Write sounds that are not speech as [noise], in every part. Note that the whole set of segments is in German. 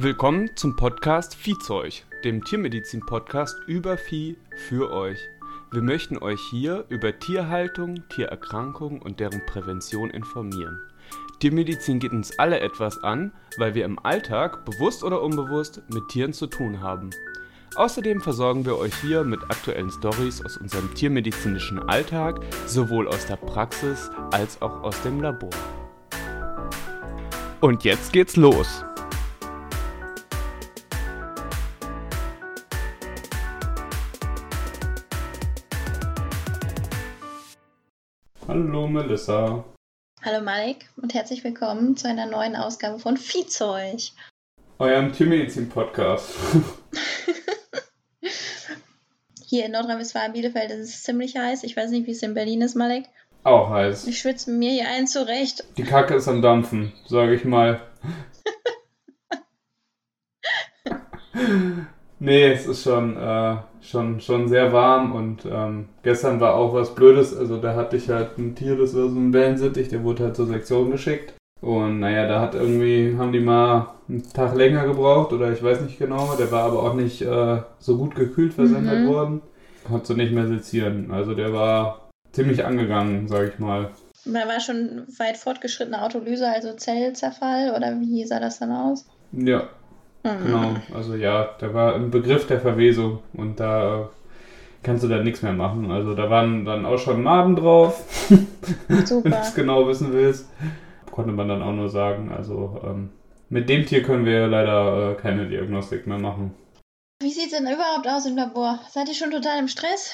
Willkommen zum Podcast Viehzeug, dem Tiermedizin-Podcast über Vieh für euch. Wir möchten euch hier über Tierhaltung, Tiererkrankungen und deren Prävention informieren. Tiermedizin geht uns alle etwas an, weil wir im Alltag, bewusst oder unbewusst, mit Tieren zu tun haben. Außerdem versorgen wir euch hier mit aktuellen Stories aus unserem tiermedizinischen Alltag, sowohl aus der Praxis als auch aus dem Labor. Und jetzt geht's los. Hallo Melissa. Hallo Malik und herzlich willkommen zu einer neuen Ausgabe von Viehzeug. [laughs] Eurem Tiermedizin-Podcast. [laughs] Hier in Nordrhein-Westfalen, Bielefeld ist es ziemlich heiß. Ich weiß nicht, wie es in Berlin ist, Malik. Auch heiß. Ich schwitze mir hier ein zurecht. Die Kacke ist am Dampfen, sage ich mal. [laughs] nee, es ist schon, äh, schon, schon sehr warm und ähm, gestern war auch was Blödes. Also da hatte ich halt ein Tier, das war so ein Wellensittich, der wurde halt zur Sektion geschickt. Und naja, da hat irgendwie, haben die mal einen Tag länger gebraucht oder ich weiß nicht genau. Der war aber auch nicht äh, so gut gekühlt versendet Mhm. worden. Hat so nicht mehr sezieren. Also der war ziemlich angegangen, sag ich mal. Da war schon weit fortgeschrittene Autolyse, also Zellzerfall oder wie sah das dann aus? Ja, Mhm. genau. [laughs] Also ja, der war im Begriff der Verwesung und da äh, kannst du dann nichts mehr machen. Also da waren dann auch schon Maden drauf, [laughs] wenn du es genau wissen willst. Konnte man dann auch nur sagen. Also ähm, mit dem Tier können wir leider äh, keine Diagnostik mehr machen. Wie sieht es denn überhaupt aus im Labor? Seid ihr schon total im Stress?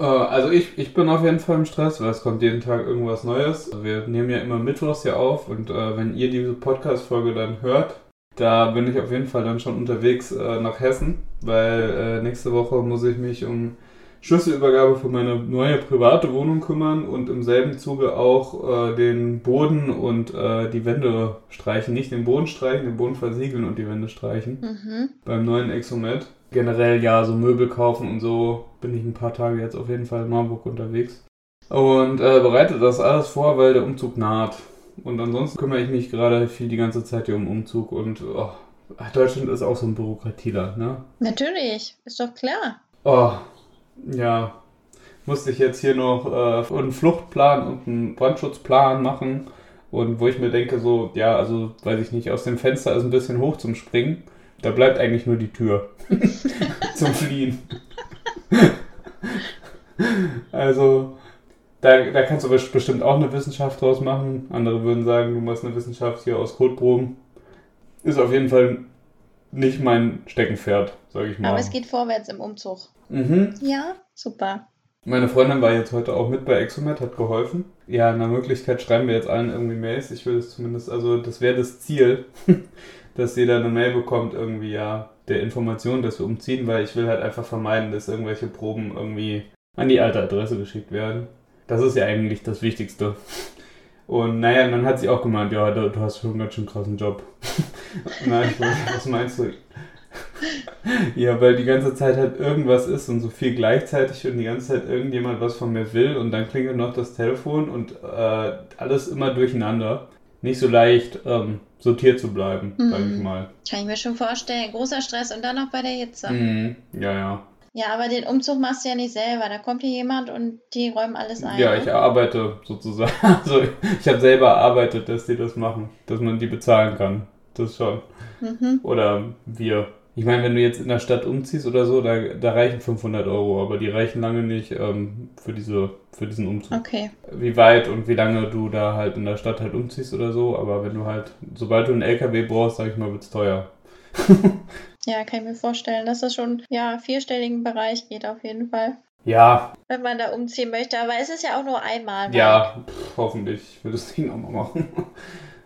Äh, also ich, ich bin auf jeden Fall im Stress, weil es kommt jeden Tag irgendwas Neues. Wir nehmen ja immer mittwochs hier auf und äh, wenn ihr diese Podcast-Folge dann hört, da bin ich auf jeden Fall dann schon unterwegs äh, nach Hessen, weil äh, nächste Woche muss ich mich um Schlüsselübergabe für meine neue private Wohnung kümmern und im selben Zuge auch äh, den Boden und äh, die Wände streichen. Nicht den Boden streichen, den Boden versiegeln und die Wände streichen Mhm. beim neuen Exomet. Generell ja, so Möbel kaufen und so bin ich ein paar Tage jetzt auf jeden Fall in Marburg unterwegs. Und äh, bereite das alles vor, weil der Umzug naht. Und ansonsten kümmere ich mich gerade viel die ganze Zeit hier um Umzug und oh, Deutschland ist auch so ein Bürokratieler, ne? Natürlich, ist doch klar. Oh, ja. Musste ich jetzt hier noch äh, einen Fluchtplan und einen Brandschutzplan machen. Und wo ich mir denke, so, ja, also weiß ich nicht, aus dem Fenster ist ein bisschen hoch zum Springen. Da bleibt eigentlich nur die Tür [laughs] zum Fliehen. [laughs] also, da, da kannst du best- bestimmt auch eine Wissenschaft draus machen. Andere würden sagen, du machst eine Wissenschaft hier aus Kotproben. Ist auf jeden Fall nicht mein Steckenpferd, sage ich mal. Aber es geht vorwärts im Umzug. Mhm. Ja, super. Meine Freundin war jetzt heute auch mit bei Exomet, hat geholfen. Ja, nach Möglichkeit schreiben wir jetzt allen irgendwie Mails. Ich will es zumindest, also das wäre das Ziel, [laughs] dass jeder eine Mail bekommt, irgendwie ja, der Information, dass wir umziehen, weil ich will halt einfach vermeiden, dass irgendwelche Proben irgendwie an die alte Adresse geschickt werden. Das ist ja eigentlich das Wichtigste. Und naja, dann hat sie auch gemeint, ja, du, du hast schon einen ganz schön krassen Job. [laughs] Na, ich meine, was meinst du? Ja, weil die ganze Zeit halt irgendwas ist und so viel gleichzeitig und die ganze Zeit irgendjemand was von mir will und dann klingelt noch das Telefon und äh, alles immer durcheinander. Nicht so leicht ähm, sortiert zu bleiben, Mhm. sag ich mal. Kann ich mir schon vorstellen. Großer Stress und dann noch bei der Hitze. Mhm. Ja, ja. Ja, aber den Umzug machst du ja nicht selber. Da kommt hier jemand und die räumen alles ein. Ja, ne? ich arbeite sozusagen. [laughs] Also ich habe selber erarbeitet, dass die das machen, dass man die bezahlen kann. Das schon. Mhm. Oder wir. Ich meine, wenn du jetzt in der Stadt umziehst oder so, da, da reichen 500 Euro, aber die reichen lange nicht ähm, für, diese, für diesen Umzug. Okay. Wie weit und wie lange du da halt in der Stadt halt umziehst oder so, aber wenn du halt, sobald du einen LKW brauchst, sag ich mal, wird's teuer. [laughs] Ja, kann ich mir vorstellen, dass das schon ja vierstelligen Bereich geht auf jeden Fall. Ja, Wenn man da umziehen möchte. Aber es ist ja auch nur einmal. ja, pff, hoffentlich. Ich will das [laughs] Ding auch mal machen.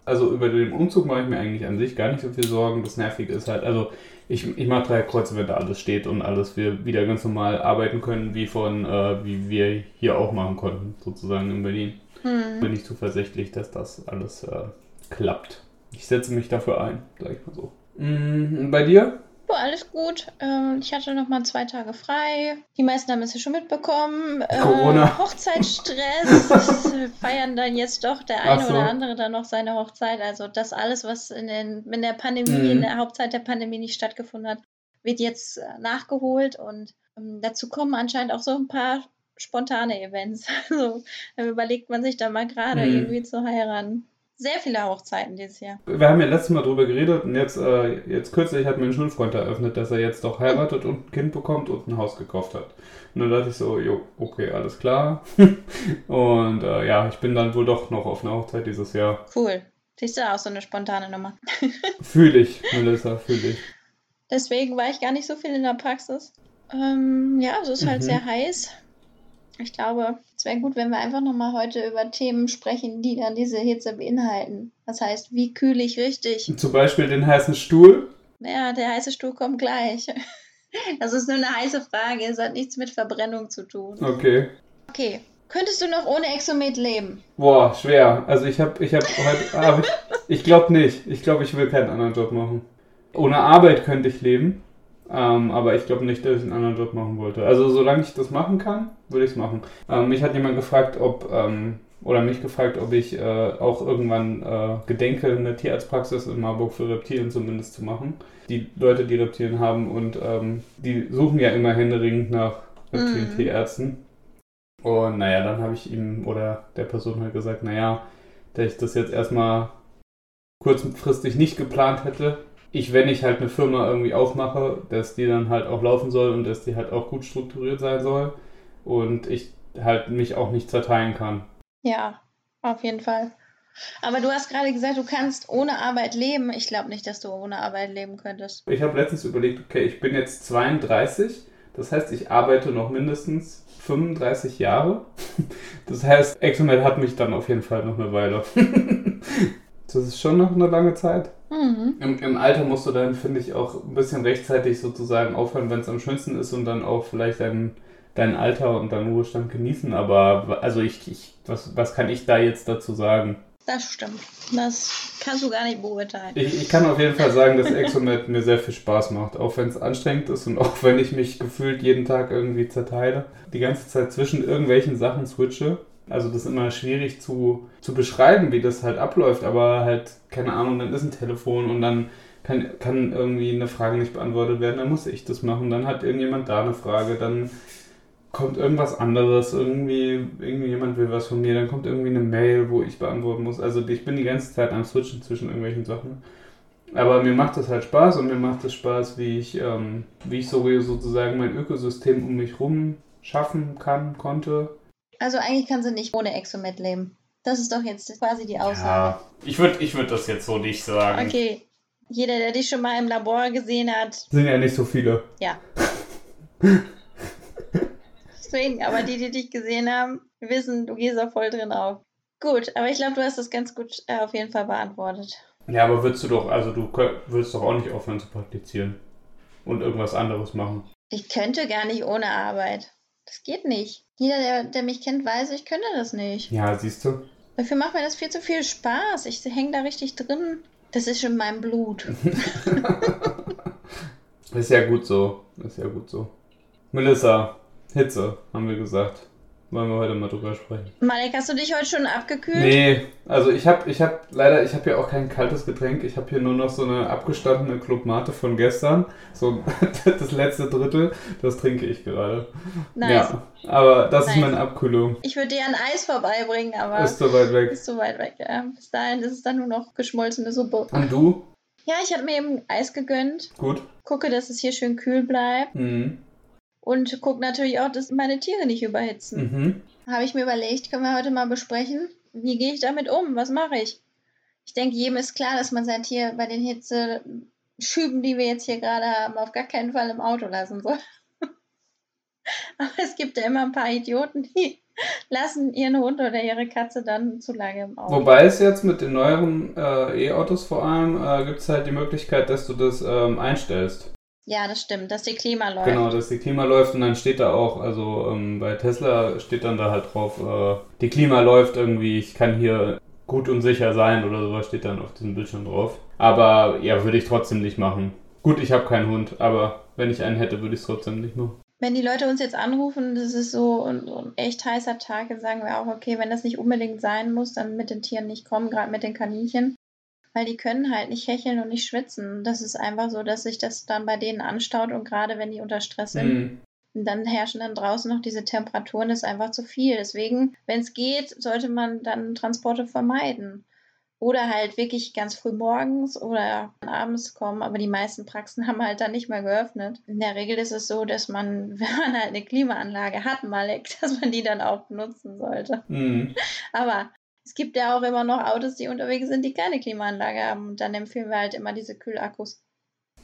Also über den Umzug mache ich mir eigentlich an sich gar nicht so viel Sorgen. Das Nervige ist halt, also ich, ich mache drei Kreuze, wenn da alles steht und alles wir wieder ganz normal arbeiten können, wie von, äh, wie wir hier auch machen konnten, sozusagen in Berlin. Hm. Bin ich zuversichtlich, dass das alles äh, klappt. Ich setze mich dafür ein, sag ich mal so. Und bei dir? Alles gut. Ähm, ich hatte noch mal zwei Tage frei. Die meisten haben es ja schon mitbekommen. Äh, Corona. Hochzeitsstress. [laughs] Feiern dann jetzt doch der eine so. oder andere dann noch seine Hochzeit. Also das alles, was in, den, in der Pandemie, Mhm. in der Hauptzeit der Pandemie nicht stattgefunden hat, wird jetzt äh, nachgeholt. Und ähm, dazu kommen anscheinend auch so ein paar spontane Events. [laughs] Also da überlegt man sich dann mal gerade Mhm. irgendwie zu heiraten. Sehr viele Hochzeiten dieses Jahr. Wir haben ja letztes Mal drüber geredet und jetzt, äh, jetzt kürzlich hat mir ein Schulfreund eröffnet, dass er jetzt doch heiratet und ein Kind bekommt und ein Haus gekauft hat. Und dann dachte ich so, jo, okay, alles klar. [laughs] und äh, ja, ich bin dann wohl doch noch auf einer Hochzeit dieses Jahr. Cool. Siehst du auch so eine spontane Nummer. [laughs] Fühle ich, Melissa, fühle ich. Deswegen war ich gar nicht so viel in der Praxis. Ähm, ja, es ist halt Mhm. sehr heiß. Ich glaube, es wäre gut, wenn wir einfach nochmal heute über Themen sprechen, die dann diese Hitze beinhalten. Das heißt, wie kühle ich richtig? Zum Beispiel den heißen Stuhl. Ja, der heiße Stuhl kommt gleich. [laughs] Das ist nur eine heiße Frage. Es hat nichts mit Verbrennung zu tun. Okay. Okay. Könntest du noch ohne Exomet leben? Boah, schwer. Also ich habe ich hab heute, [laughs] ich, ich glaube nicht. Ich glaube, ich will keinen anderen Job machen. Ohne Arbeit könnte ich leben, ähm, aber ich glaube nicht, dass ich einen anderen Job machen wollte. Also solange ich das machen kann, würde ich es machen. Ähm, mich hat jemand gefragt, ob, ähm, oder mich gefragt, ob ich äh, auch irgendwann äh, gedenke, eine Tierarztpraxis in Marburg für Reptilien zumindest zu machen. Die Leute, die Reptilien haben und ähm, die suchen ja immer händeringend nach Reptilien-Tierärzten. Und naja, dann habe ich ihm oder der Person halt gesagt, naja, dass ich das jetzt erstmal kurzfristig nicht geplant hätte. Ich, wenn ich halt eine Firma irgendwie aufmache, dass die dann halt auch laufen soll und dass die halt auch gut strukturiert sein soll und ich halt mich auch nicht zerteilen kann. Ja, auf jeden Fall. Aber du hast gerade gesagt, du kannst ohne Arbeit leben. Ich glaube nicht, dass du ohne Arbeit leben könntest. Ich habe letztens überlegt, okay, ich bin jetzt 32, das heißt, ich arbeite noch mindestens 35 Jahre. [laughs] Das heißt, Exomed hat mich dann auf jeden Fall noch eine Weile. [laughs] Das ist schon noch eine lange Zeit. Mhm. Im, Im Alter musst du dann, finde ich, auch ein bisschen rechtzeitig sozusagen aufhören, wenn es am schönsten ist und dann auch vielleicht dein, dein Alter und deinen Ruhestand genießen. Aber also ich, ich was, was kann ich da jetzt dazu sagen? Das stimmt. Das kannst du gar nicht beurteilen. Ich, ich kann auf jeden Fall sagen, dass Exomet mir sehr viel Spaß macht, auch wenn es anstrengend ist und auch wenn ich mich gefühlt jeden Tag irgendwie zerteile. Die ganze Zeit zwischen irgendwelchen Sachen switche. Also das ist immer schwierig zu, zu beschreiben, wie das halt abläuft, aber halt, keine Ahnung, dann ist ein Telefon und dann kann, kann irgendwie eine Frage nicht beantwortet werden, dann muss ich das machen, dann hat irgendjemand da eine Frage, dann kommt irgendwas anderes, irgendwie, irgendjemand will was von mir, dann kommt irgendwie eine Mail, wo ich beantworten muss. Also ich bin die ganze Zeit am Switchen zwischen irgendwelchen Sachen. Aber mir macht das halt Spaß und mir macht es Spaß, wie ich, ähm, wie ich so, sozusagen mein Ökosystem um mich rum schaffen kann, konnte. Also eigentlich kannst du nicht ohne Exomet leben. Das ist doch jetzt quasi die Aussage. Ja, ich würde ich würd das jetzt so nicht sagen. Okay. Jeder, der dich schon mal im Labor gesehen hat, Sind ja nicht so viele. ja. Deswegen, aber die, die dich gesehen haben, wissen, du gehst da voll drin auf. Gut, aber ich glaube, du hast das ganz gut äh, auf jeden Fall beantwortet. Ja, aber würdest du doch, also du würdest doch auch nicht aufhören zu praktizieren und irgendwas anderes machen. Ich könnte gar nicht ohne Arbeit. Das geht nicht. Jeder, der, der mich kennt, weiß, ich könnte das nicht. Ja, siehst du? Dafür macht mir das viel zu viel Spaß. Ich hänge da richtig drin. Das ist schon mein Blut. [laughs] Ist ja gut so. Ist ja gut so. Melissa, Hitze, haben wir gesagt. Wollen wir heute mal drüber sprechen. Malek, hast du dich heute schon abgekühlt? Nee, also ich habe ich hab leider, ich habe hier auch kein kaltes Getränk. Ich habe hier nur noch so eine abgestandene Club Mate von gestern. So [laughs] das letzte Drittel, das trinke ich gerade. Nice. Ja, aber das ist Nice. meine Abkühlung. Ich würde dir ein Eis vorbeibringen, aber Ist so weit weg. ist zu weit weg. Ja. Bis dahin ist es dann nur noch geschmolzene Suppe. Und du? Ja, ich habe mir eben Eis gegönnt. Gut. Gucke, dass es hier schön kühl bleibt. Mhm. Und gucke natürlich auch, dass meine Tiere nicht überhitzen. Mhm. Habe ich mir überlegt, können wir heute mal besprechen, wie gehe ich damit um? Was mache ich? Ich denke, jedem ist klar, dass man sein Tier bei den Hitzeschüben, die wir jetzt hier gerade haben, auf gar keinen Fall im Auto lassen soll. [laughs] Aber es gibt ja immer ein paar Idioten, die [laughs] lassen ihren Hund oder ihre Katze dann zu lange im Auto. Wobei es jetzt mit den neueren äh, E-Autos vor allem äh, gibt es halt die Möglichkeit, dass du das ähm, einstellst. Ja, das stimmt, dass die Klima läuft. Genau, dass die Klima läuft und dann steht da auch, also ähm, bei Tesla steht dann da halt drauf, äh, die Klima läuft irgendwie, ich kann hier gut und sicher sein oder sowas steht dann auf diesem Bildschirm drauf. Aber ja, würde ich trotzdem nicht machen. Gut, ich habe keinen Hund, aber wenn ich einen hätte, würde ich es trotzdem nicht machen. Wenn die Leute uns jetzt anrufen, das ist so ein, so ein echt heißer Tag, dann sagen wir auch, okay, wenn das nicht unbedingt sein muss, dann mit den Tieren nicht kommen, gerade mit den Kaninchen. Weil die können halt nicht hecheln und nicht schwitzen. Das ist einfach so, dass sich das dann bei denen anstaut und gerade wenn die unter Stress sind, Mhm. dann herrschen dann draußen noch diese Temperaturen, das ist einfach zu viel. Deswegen, wenn es geht, sollte man dann Transporte vermeiden. Oder halt wirklich ganz früh morgens oder abends kommen, aber die meisten Praxen [laughs] haben halt dann nicht mehr geöffnet. In der Regel ist es so, dass man, [laughs] wenn man halt eine Klimaanlage hat, Malek, [laughs] dass man die dann auch benutzen sollte. Mhm. Aber es gibt ja auch immer noch Autos, die unterwegs sind, die keine Klimaanlage haben. Und dann empfehlen wir halt immer diese Kühlakkus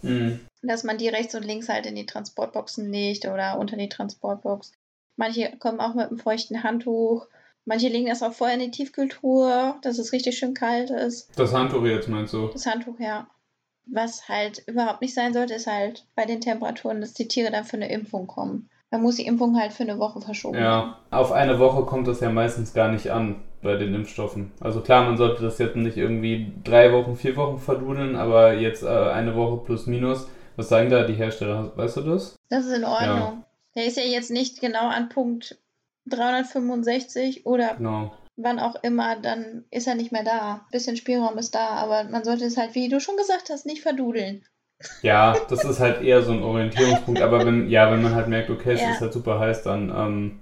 Mhm. dass man die rechts und links halt in die Transportboxen legt oder unter die Transportbox. Manche kommen auch mit einem feuchten Handtuch. Manche legen das auch vorher in die Tiefkühltruhe, dass es richtig schön kalt ist. Das Handtuch jetzt meinst du? Das Handtuch, ja. Was halt überhaupt nicht sein sollte, ist halt bei den Temperaturen, dass die Tiere dann für eine Impfung kommen. Dann muss die Impfung halt für eine Woche verschoben werden. Ja, auf eine Woche kommt das ja meistens gar nicht an bei den Impfstoffen. Also klar, man sollte das jetzt nicht irgendwie drei Wochen, vier Wochen verdudeln, aber jetzt äh, eine Woche plus minus. Was sagen da die Hersteller? Weißt du das? Das ist in Ordnung. Ja. Der ist ja jetzt nicht genau an Punkt 365 oder Genau. wann auch immer, dann ist er nicht mehr da. bisschen Spielraum ist da, aber man sollte es halt, wie du schon gesagt hast, nicht verdudeln. Ja, das ist halt eher so ein Orientierungspunkt, aber wenn, ja, wenn man halt merkt, okay, es Ja. ist halt super heiß, dann ähm,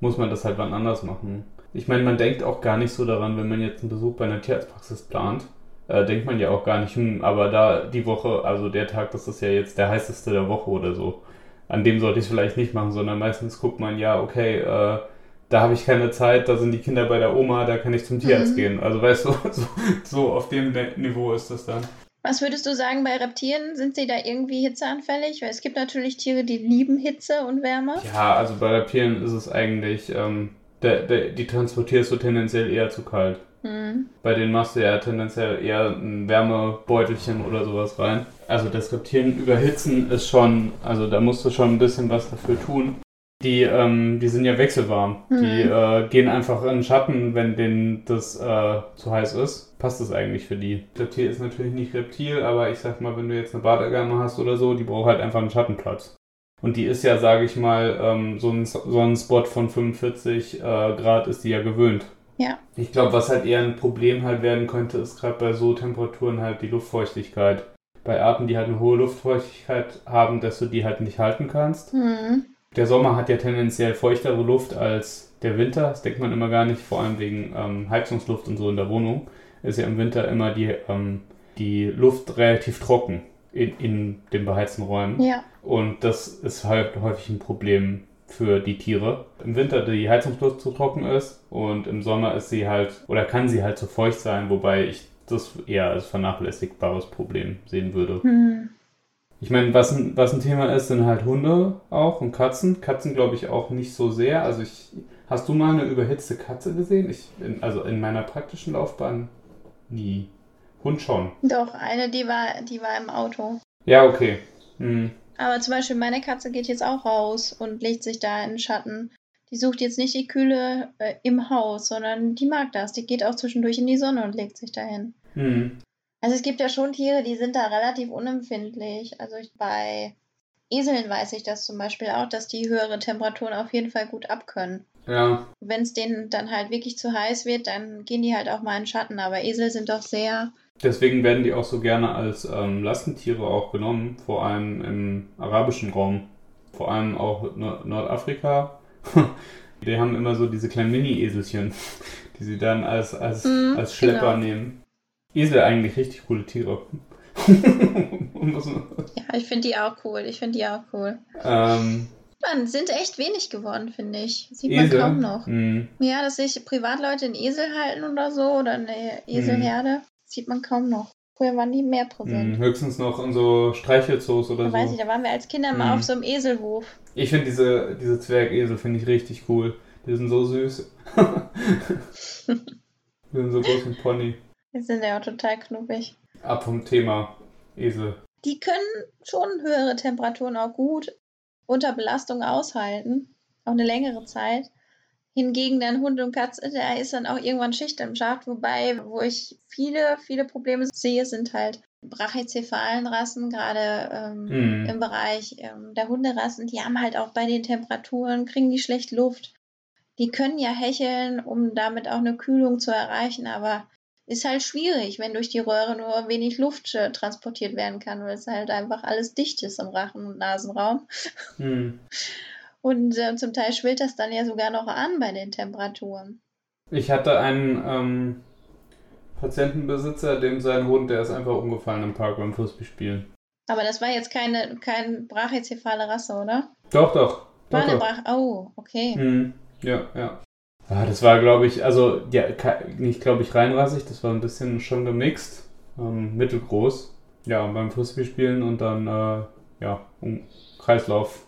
muss man das halt wann anders machen. Ich meine, man denkt auch gar nicht so daran, wenn man jetzt einen Besuch bei einer Tierarztpraxis plant, äh, denkt man ja auch gar nicht, hm, aber da die Woche, also der Tag, das ist ja jetzt der heißeste der Woche oder so. An dem sollte ich es vielleicht nicht machen, sondern meistens guckt man, ja, okay, äh, da habe ich keine Zeit, da sind die Kinder bei der Oma, da kann ich zum Tierarzt Mhm. gehen. Also weißt du, [laughs] so, so auf dem Ne- Niveau ist das dann. Was würdest du sagen bei Reptilien? Sind sie da irgendwie hitzeanfällig? Weil es gibt natürlich Tiere, die lieben Hitze und Wärme. Ja, also bei Reptilien ist es eigentlich, ähm, der, der, die transportierst du tendenziell eher zu kalt. Hm. Bei denen machst du ja tendenziell eher ein Wärmebeutelchen oder sowas rein. Also das Reptilien überhitzen ist schon, also da musst du schon ein bisschen was dafür tun. Die, ähm, die sind ja wechselwarm. Mhm. Die äh, gehen einfach in den Schatten, wenn denen das äh, zu heiß ist. Passt das eigentlich für die. Reptil ist natürlich nicht Reptil, aber ich sag mal, wenn du jetzt eine Badegame hast oder so, die braucht halt einfach einen Schattenplatz. Und die ist ja, sage ich mal, ähm, so ein Sonnenspot von 45 äh, Grad ist die ja gewöhnt. Ja. Ich glaube, was halt eher ein Problem halt werden könnte, ist gerade bei so Temperaturen halt die Luftfeuchtigkeit. Bei Arten, die halt eine hohe Luftfeuchtigkeit haben, dass du die halt nicht halten kannst. Hm. Der Sommer hat ja tendenziell feuchtere Luft als der Winter. Das denkt man immer gar nicht, vor allem wegen ähm, Heizungsluft und so in der Wohnung. Ist ja im Winter immer die, ähm, die Luft relativ trocken in, in den beheizten Räumen. Ja. Und das ist halt häufig ein Problem für die Tiere. Im Winter die Heizungsluft zu trocken ist und im Sommer ist sie halt oder kann sie halt zu feucht sein, wobei ich das eher als vernachlässigbares Problem sehen würde. Hm. Ich meine, was ein, was ein Thema ist, sind halt Hunde auch und Katzen. Katzen glaube ich auch nicht so sehr. Also ich, hast du mal eine überhitzte Katze gesehen? Ich, in, also in meiner praktischen Laufbahn nie. Hund schon. Doch, eine, die war, die war im Auto. Ja, okay. Hm. Aber zum Beispiel meine Katze geht jetzt auch raus und legt sich da in den Schatten. Die sucht jetzt nicht die Kühle äh, im Haus, sondern die mag das. Die geht auch zwischendurch in die Sonne und legt sich dahin. Hm. Also es gibt ja schon Tiere, die sind da relativ unempfindlich. Also ich, bei Eseln weiß ich das zum Beispiel auch, dass die höhere Temperaturen auf jeden Fall gut abkönnen. Ja, Wenn es denen dann halt wirklich zu heiß wird, dann gehen die halt auch mal in den Schatten. Aber Esel sind doch sehr. deswegen werden die auch so gerne als ähm, Lastentiere auch genommen, vor allem im arabischen Raum. Vor allem auch Nord Nordafrika. [laughs] die haben immer so diese kleinen Mini-Eselchen, [laughs] die sie dann als, als, Mhm, als Schlepper genau. nehmen. Esel eigentlich richtig coole Tiere. [laughs] Man- Ja, ich finde die auch cool. Ich finde die auch cool. ähm, Man sind echt wenig geworden, finde ich. Sieht man Esel. kaum noch. Hm, Ja, dass sich Privatleute einen Esel halten oder so oder eine Eselherde, sieht man kaum noch. Früher waren die mehr präsent. hm, höchstens noch in so Streichelzoos oder Da weiß ich, so. da waren wir als Kinder mal Mhm. auf so einem Eselhof. Ich finde diese, diese Zwergesel finde ich richtig cool. Die sind so süß. [laughs] die sind so groß wie ein Pony. Die sind ja auch total knuppig. Ab vom Thema Esel. Die können schon höhere Temperaturen auch gut unter Belastung aushalten. Auch eine längere Zeit. Hingegen dann Hund und Katze, da ist dann auch irgendwann Schicht im Schacht. Wobei, wo ich viele, viele Probleme sehe, sind halt brachycephalen Rassen, gerade ähm, mm. im Bereich ähm, der Hunderassen, die haben halt auch bei den Temperaturen, kriegen die schlecht Luft. Die können ja hecheln, um damit auch eine Kühlung zu erreichen, aber ist halt schwierig, wenn durch die Röhre nur wenig Luft äh, transportiert werden kann, weil es halt einfach alles dicht ist im Rachen- und Nasenraum. Mm. [laughs] Und äh, zum Teil schwillt das dann ja sogar noch an bei den Temperaturen. Ich hatte einen ähm, Patientenbesitzer, dem sein Hund, der ist einfach umgefallen im Park beim Frisbee-Spielen. Aber das war jetzt keine kein brachycephale Rasse, oder? Doch, doch. War doch, Brach. Oh, okay. Hm, ja, ja. Ah, das war, glaube ich, also ja, nicht, glaube ich, reinrassig, das war ein bisschen schon gemixt, ähm, mittelgroß. Ja, beim Frisbee-Spielen und dann, äh, ja, um Kreislauf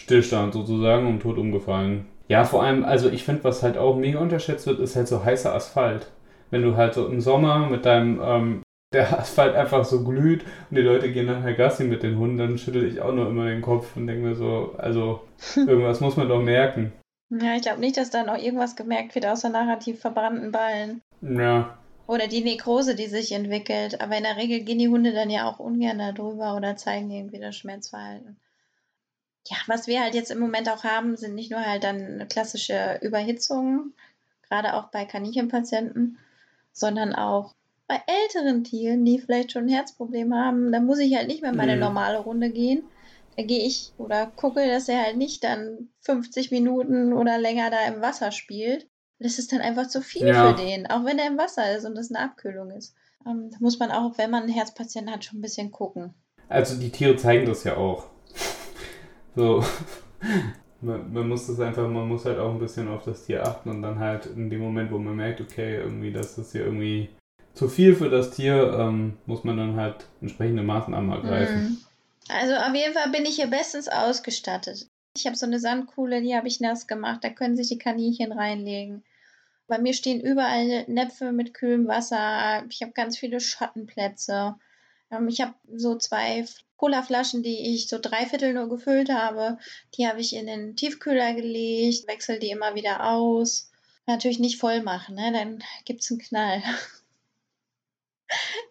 Stillstand sozusagen und tot umgefallen. Ja, vor allem, also ich finde, was halt auch mega unterschätzt wird, ist halt so heißer Asphalt wenn du halt so im Sommer mit deinem, ähm, [laughs] der Asphalt einfach so glüht und die Leute gehen nachher Gassi mit den Hunden, dann schüttel ich auch nur immer den Kopf und denke mir so, also [laughs] irgendwas muss man doch merken. Ja, ich glaube nicht, dass da noch irgendwas gemerkt wird, außer narrativ verbrannten Ballen. Ja. Oder die Nekrose, die sich entwickelt. Aber in der Regel gehen die Hunde dann ja auch ungern da drüber oder zeigen irgendwie das Schmerzverhalten. Ja, was wir halt jetzt im Moment auch haben, sind nicht nur halt dann klassische Überhitzungen, gerade auch bei Kaninchenpatienten, sondern auch bei älteren Tieren, die vielleicht schon ein Herzproblem haben, da muss ich halt nicht mehr meine mhm. normale Runde gehen. Da gehe ich oder gucke, dass er halt nicht dann 50 Minuten oder länger da im Wasser spielt. Das ist dann einfach zu viel ja. für den, auch wenn er im Wasser ist und das eine Abkühlung ist. Ähm, da muss man auch, wenn man einen Herzpatienten hat, schon ein bisschen gucken. Also die Tiere zeigen das ja auch. [laughs] so [laughs] man, man, muss das einfach, man muss halt auch ein bisschen auf das Tier achten und dann halt in dem Moment, wo man merkt, okay, irgendwie, das ist hier irgendwie zu viel für das Tier, ähm, muss man dann halt entsprechende Maßnahmen ergreifen. Mhm. Also auf jeden Fall bin ich hier bestens ausgestattet. Ich habe so eine Sandkuhle, die habe ich nass gemacht, da können sich die Kaninchen reinlegen. Bei mir stehen überall Näpfe mit kühlem Wasser. Ich habe ganz viele Schattenplätze. Ähm, ich habe so zwei Colaflaschen, die ich so dreiviertel nur gefüllt habe. Die habe ich in den Tiefkühler gelegt, wechsle die immer wieder aus. Natürlich nicht voll machen, ne? dann gibt es einen Knall. [laughs]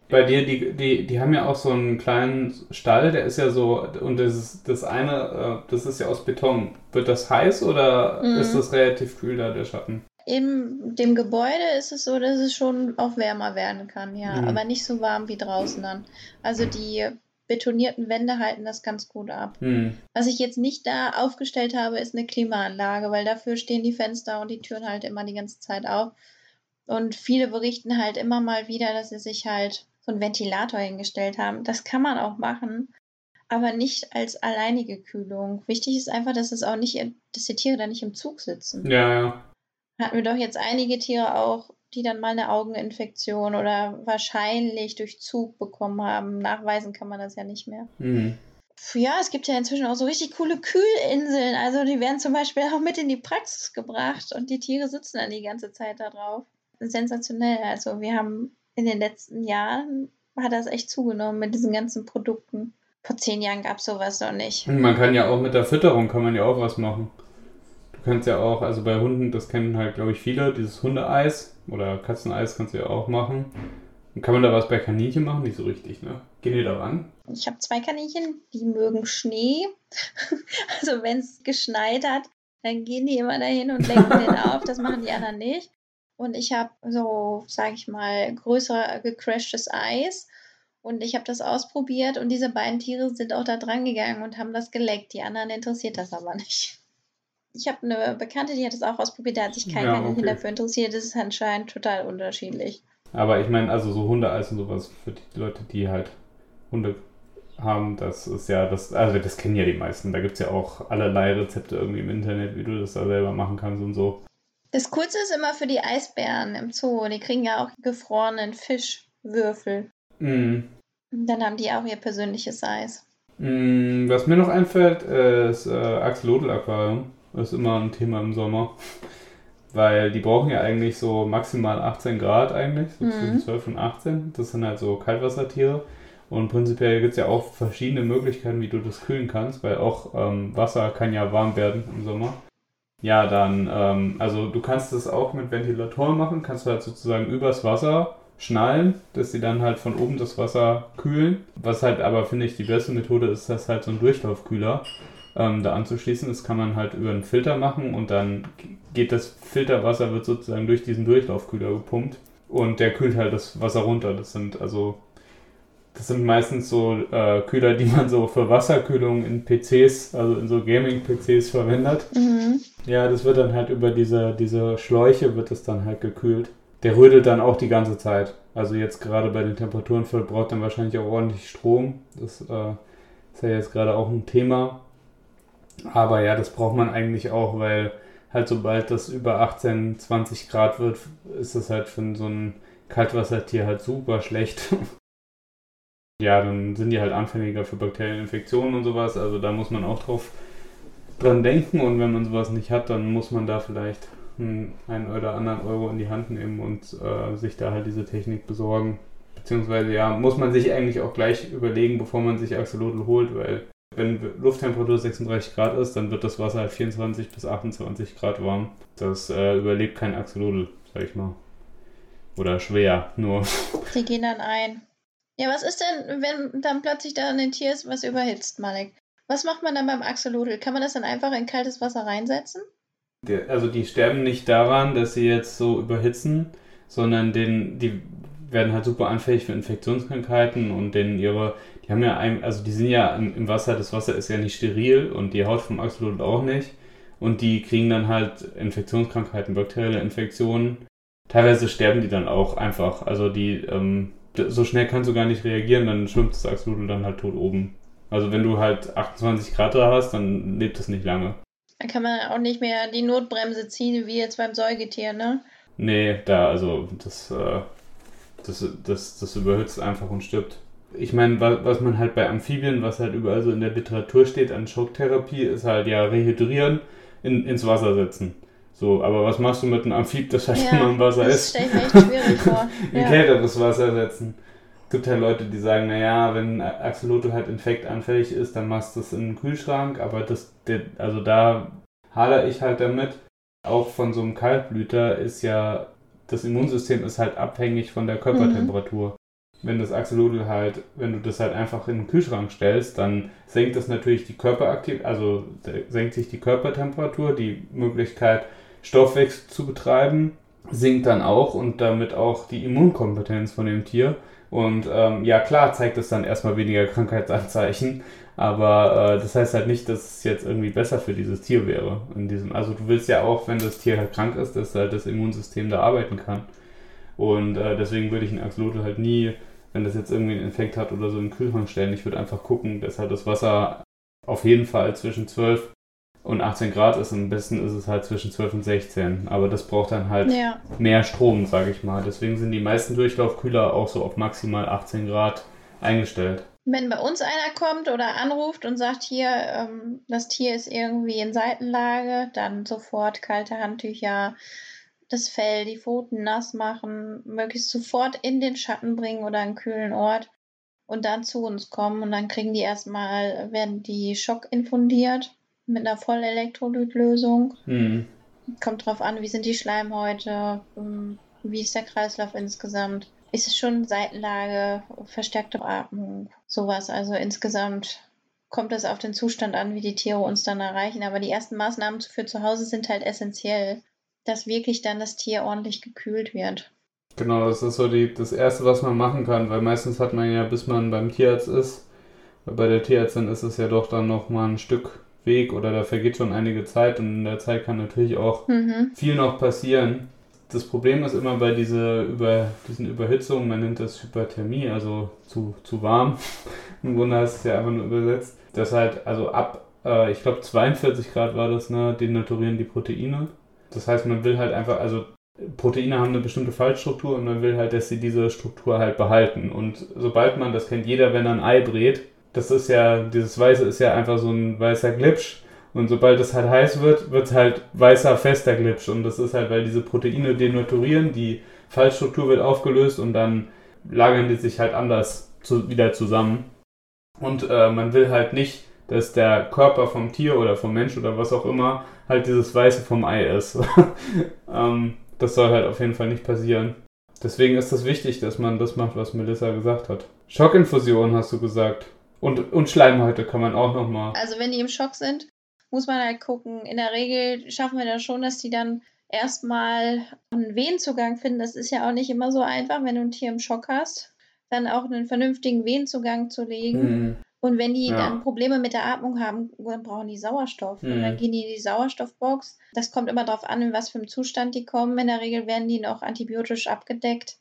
Bei dir, die, die, die haben ja auch so einen kleinen Stall, der ist ja so, und das, ist, das eine, äh, das ist ja aus Beton. Wird das heiß oder mhm. ist das relativ kühl da, der Schatten? In dem Gebäude ist es so, dass es schon auch wärmer werden kann, ja, mhm. aber nicht so warm wie draußen dann. Also die betonierten Wände halten das ganz gut ab. Mhm. Was ich jetzt nicht da aufgestellt habe, ist eine Klimaanlage, weil dafür stehen die Fenster und die Türen halt immer die ganze Zeit auf. Und viele berichten halt immer mal wieder, dass sie sich halt so einen Ventilator hingestellt haben. Das kann man auch machen, aber nicht als alleinige Kühlung. Wichtig ist einfach, dass es auch nicht, dass die Tiere da nicht im Zug sitzen. Ja, ja hatten wir doch jetzt einige Tiere auch, die dann mal eine Augeninfektion oder wahrscheinlich durch Zug bekommen haben. Nachweisen kann man das ja nicht mehr. Mhm. Ja, es gibt ja inzwischen auch so richtig coole Kühlinseln. Also die werden zum Beispiel auch mit in die Praxis gebracht und die Tiere sitzen dann die ganze Zeit da drauf. Sensationell. Also wir haben in den letzten Jahren hat das echt zugenommen mit diesen ganzen Produkten. Vor zehn Jahren gab es sowas noch nicht. Man kann ja auch mit der Fütterung kann man ja auch was machen. Du kannst ja auch, also bei Hunden, das kennen halt, glaube ich, viele, dieses Hundeeis oder Katzeneis kannst du ja auch machen. Und kann man da was bei Kaninchen machen? Nicht so richtig, ne? Gehen die da ran? Ich habe zwei Kaninchen, die mögen Schnee. [laughs] also wenn es geschneit hat, dann gehen die immer dahin und lenken den [laughs] auf. Das machen die anderen nicht. Und ich habe so, sage ich mal, größer gecrashtes Eis. Und ich habe das ausprobiert und diese beiden Tiere sind auch da dran gegangen und haben das geleckt. Die anderen interessiert das aber nicht ich habe eine Bekannte, die hat das auch ausprobiert, da hat sich kein ja, Kaninchen okay. dafür interessiert. Das ist anscheinend total unterschiedlich. Aber ich meine, also so Hundeeis und sowas für die Leute, die halt Hunde haben, das ist ja, das, also das kennen ja die meisten. Da gibt es ja auch allerlei Rezepte irgendwie im Internet, wie du das da selber machen kannst und so. Das Coolste ist immer für die Eisbären im Zoo. Die kriegen ja auch gefrorenen Fischwürfel. Mm. Dann haben die auch ihr persönliches Eis. Mm, was mir noch einfällt, ist äh, Axolotl Aquarium. Das ist immer ein Thema im Sommer. [laughs] Weil die brauchen ja eigentlich so maximal 18 Grad eigentlich, so mhm. zwischen 12 und 18. Das sind halt so Kaltwassertiere. Und prinzipiell gibt es ja auch verschiedene Möglichkeiten, wie du das kühlen kannst, weil auch ähm, Wasser kann ja warm werden im Sommer. Ja, dann, ähm, also du kannst das auch mit Ventilatoren machen, kannst du halt sozusagen übers Wasser schnallen, dass sie dann halt von oben das Wasser kühlen. Was halt aber, finde ich, die beste Methode ist, das halt so ein Durchlaufkühler ähm, da anzuschließen. Das kann man halt über einen Filter machen und dann geht das Filterwasser, wird sozusagen durch diesen Durchlaufkühler gepumpt und der kühlt halt das Wasser runter. Das sind also das sind meistens so äh, Kühler, die man so für Wasserkühlung in PCs, also in so Gaming-PCs verwendet. Mhm. Ja, das wird dann halt über diese, diese Schläuche wird das dann halt gekühlt. Der rödelt dann auch die ganze Zeit. Also jetzt gerade bei den Temperaturen verbraucht dann wahrscheinlich auch ordentlich Strom. Das äh, ist ja jetzt gerade auch ein Thema. Aber ja, das braucht man eigentlich auch, weil halt sobald das über 18, 20 Grad wird, ist das halt für so ein Kaltwassertier halt super schlecht. [laughs] ja, dann sind die halt anfälliger für Bakterieninfektionen und sowas. Also da muss man auch drauf dran denken und wenn man sowas nicht hat, dann muss man da vielleicht einen oder anderen Euro in die Hand nehmen und äh, sich da halt diese Technik besorgen. Beziehungsweise ja, muss man sich eigentlich auch gleich überlegen, bevor man sich Axolotl holt, weil wenn Lufttemperatur 36 Grad ist, dann wird das Wasser halt 24 bis 28 Grad warm. Das äh, überlebt kein Axolotl, sag ich mal. Oder schwer, nur. [laughs] Die gehen dann ein. Ja, was ist denn, wenn dann plötzlich da ein Tier ist, was überhitzt, Malek? Was macht man dann beim Axolotl? Kann man das dann einfach in kaltes Wasser reinsetzen? Der, also die sterben nicht daran, dass sie jetzt so überhitzen, sondern den, die werden halt super anfällig für Infektionskrankheiten und denen ihre, die haben ja, ein, also die sind ja im, Wasser, das Wasser ist ja nicht steril und die Haut vom Axolotl auch nicht. Und die kriegen dann halt Infektionskrankheiten, bakterielle Infektionen. Teilweise sterben die dann auch einfach. Also die, ähm, so schnell kannst du gar nicht reagieren, dann schwimmt das Axolotl dann halt tot oben. Also wenn du halt 28 Grad da hast, dann lebt es nicht lange. Dann kann man auch nicht mehr die Notbremse ziehen, wie jetzt beim Säugetier, ne? Nee, da, also das, äh, das, das, das überhitzt einfach und stirbt. Ich meine, was, was man halt bei Amphibien, was halt überall so in der Literatur steht an Schocktherapie, ist halt ja rehydrieren, in, ins Wasser setzen. So, aber was machst du mit einem Amphib, das halt ja, immer im Wasser das ist? Das stelle ich mir echt schwierig vor. in [laughs] ja. kälteres Wasser setzen. Es gibt halt Leute, die sagen, naja, wenn Axolotl halt infektanfällig ist, dann machst du es in den Kühlschrank, aber das, der, also da hadere ich halt damit. Auch von so einem Kaltblüter ist ja das Immunsystem ist halt abhängig von der Körpertemperatur. Mhm. Wenn das Axolotl halt, wenn du das halt einfach in den Kühlschrank stellst, dann senkt das natürlich die Körperaktiv, also senkt sich die Körpertemperatur, die Möglichkeit Stoffwechsel zu betreiben, sinkt dann auch und damit auch die Immunkompetenz von dem Tier. Und ähm, ja, klar zeigt es dann erstmal weniger Krankheitsanzeichen, aber äh, das heißt halt nicht, dass es jetzt irgendwie besser für dieses Tier wäre. In diesem, also du willst ja auch, wenn das Tier halt krank ist, dass halt das Immunsystem da arbeiten kann. Und äh, deswegen würde ich einen Axolotl halt nie, wenn das jetzt irgendwie einen Infekt hat oder so, in den Kühlschrank stellen. Ich würde einfach gucken, dass halt das Wasser auf jeden Fall zwischen 12 und 18 Grad ist. Am besten ist es halt zwischen 12 und 16. Aber das braucht dann halt ja. mehr Strom, sage ich mal. Deswegen sind die meisten Durchlaufkühler auch so auf maximal 18 Grad eingestellt. Wenn bei uns einer kommt oder anruft und sagt, hier, ähm, das Tier ist irgendwie in Seitenlage, dann sofort kalte Handtücher, das Fell, die Pfoten nass machen, möglichst sofort in den Schatten bringen oder einen kühlen Ort und dann zu uns kommen und dann kriegen die erstmal, werden die Schock infundiert mit einer Vollelektrolytlösung. Mhm. Kommt drauf an, wie sind die Schleimhäute, ähm, wie ist der Kreislauf insgesamt ist es schon Seitenlage, verstärkte Atmung, sowas. Also insgesamt kommt es auf den Zustand an, wie die Tiere uns dann erreichen. Aber die ersten Maßnahmen für zu Hause sind halt essentiell, dass wirklich dann das Tier ordentlich gekühlt wird. Genau, das ist so die, das Erste, was man machen kann, weil meistens hat man ja, bis man beim Tierarzt ist, bei der Tierärztin ist es ja doch dann noch mal ein Stück Weg oder da vergeht schon einige Zeit und in der Zeit kann natürlich auch mhm. viel noch passieren das Problem ist immer bei dieser Über, diesen Überhitzungen, man nennt das Hyperthermie, also zu, zu warm. [laughs] Im Grunde heißt es ja einfach nur übersetzt, dass halt, also ab, äh, ich glaube 42 Grad war das, ne, denaturieren die Proteine. Das heißt, man will halt einfach, also Proteine haben eine bestimmte Fallstruktur und man will halt, dass sie diese Struktur halt behalten. Und sobald man, das kennt jeder, wenn er ein Ei brät, das ist ja, dieses Weiße ist ja einfach so ein weißer Glitsch und sobald es halt heiß wird, wird es halt weißer, fester Glitch. Und das ist halt, weil diese Proteine denaturieren, die Fallstruktur wird aufgelöst und dann lagern die sich halt anders zu, wieder zusammen. Und äh, man will halt nicht, dass der Körper vom Tier oder vom Mensch oder was auch immer halt dieses Weiße vom Ei ist. [laughs] ähm, das soll halt auf jeden Fall nicht passieren. Deswegen ist es wichtig, dass man das macht, was Melissa gesagt hat. Schockinfusion hast du gesagt. Und, und Schleimhäute kann man auch nochmal. Also wenn die im Schock sind, muss man halt gucken. In der Regel schaffen wir das schon, dass die dann erstmal einen Wehenzugang finden. Das ist ja auch nicht immer so einfach, wenn du ein Tier im Schock hast, dann auch einen vernünftigen Wehenzugang zu legen. Mhm. Und wenn die Ja. dann Probleme mit der Atmung haben, dann brauchen die Sauerstoff. Und Mhm. dann gehen die in die Sauerstoffbox. Das kommt immer darauf an, in was für einem Zustand die kommen. In der Regel werden die noch antibiotisch abgedeckt.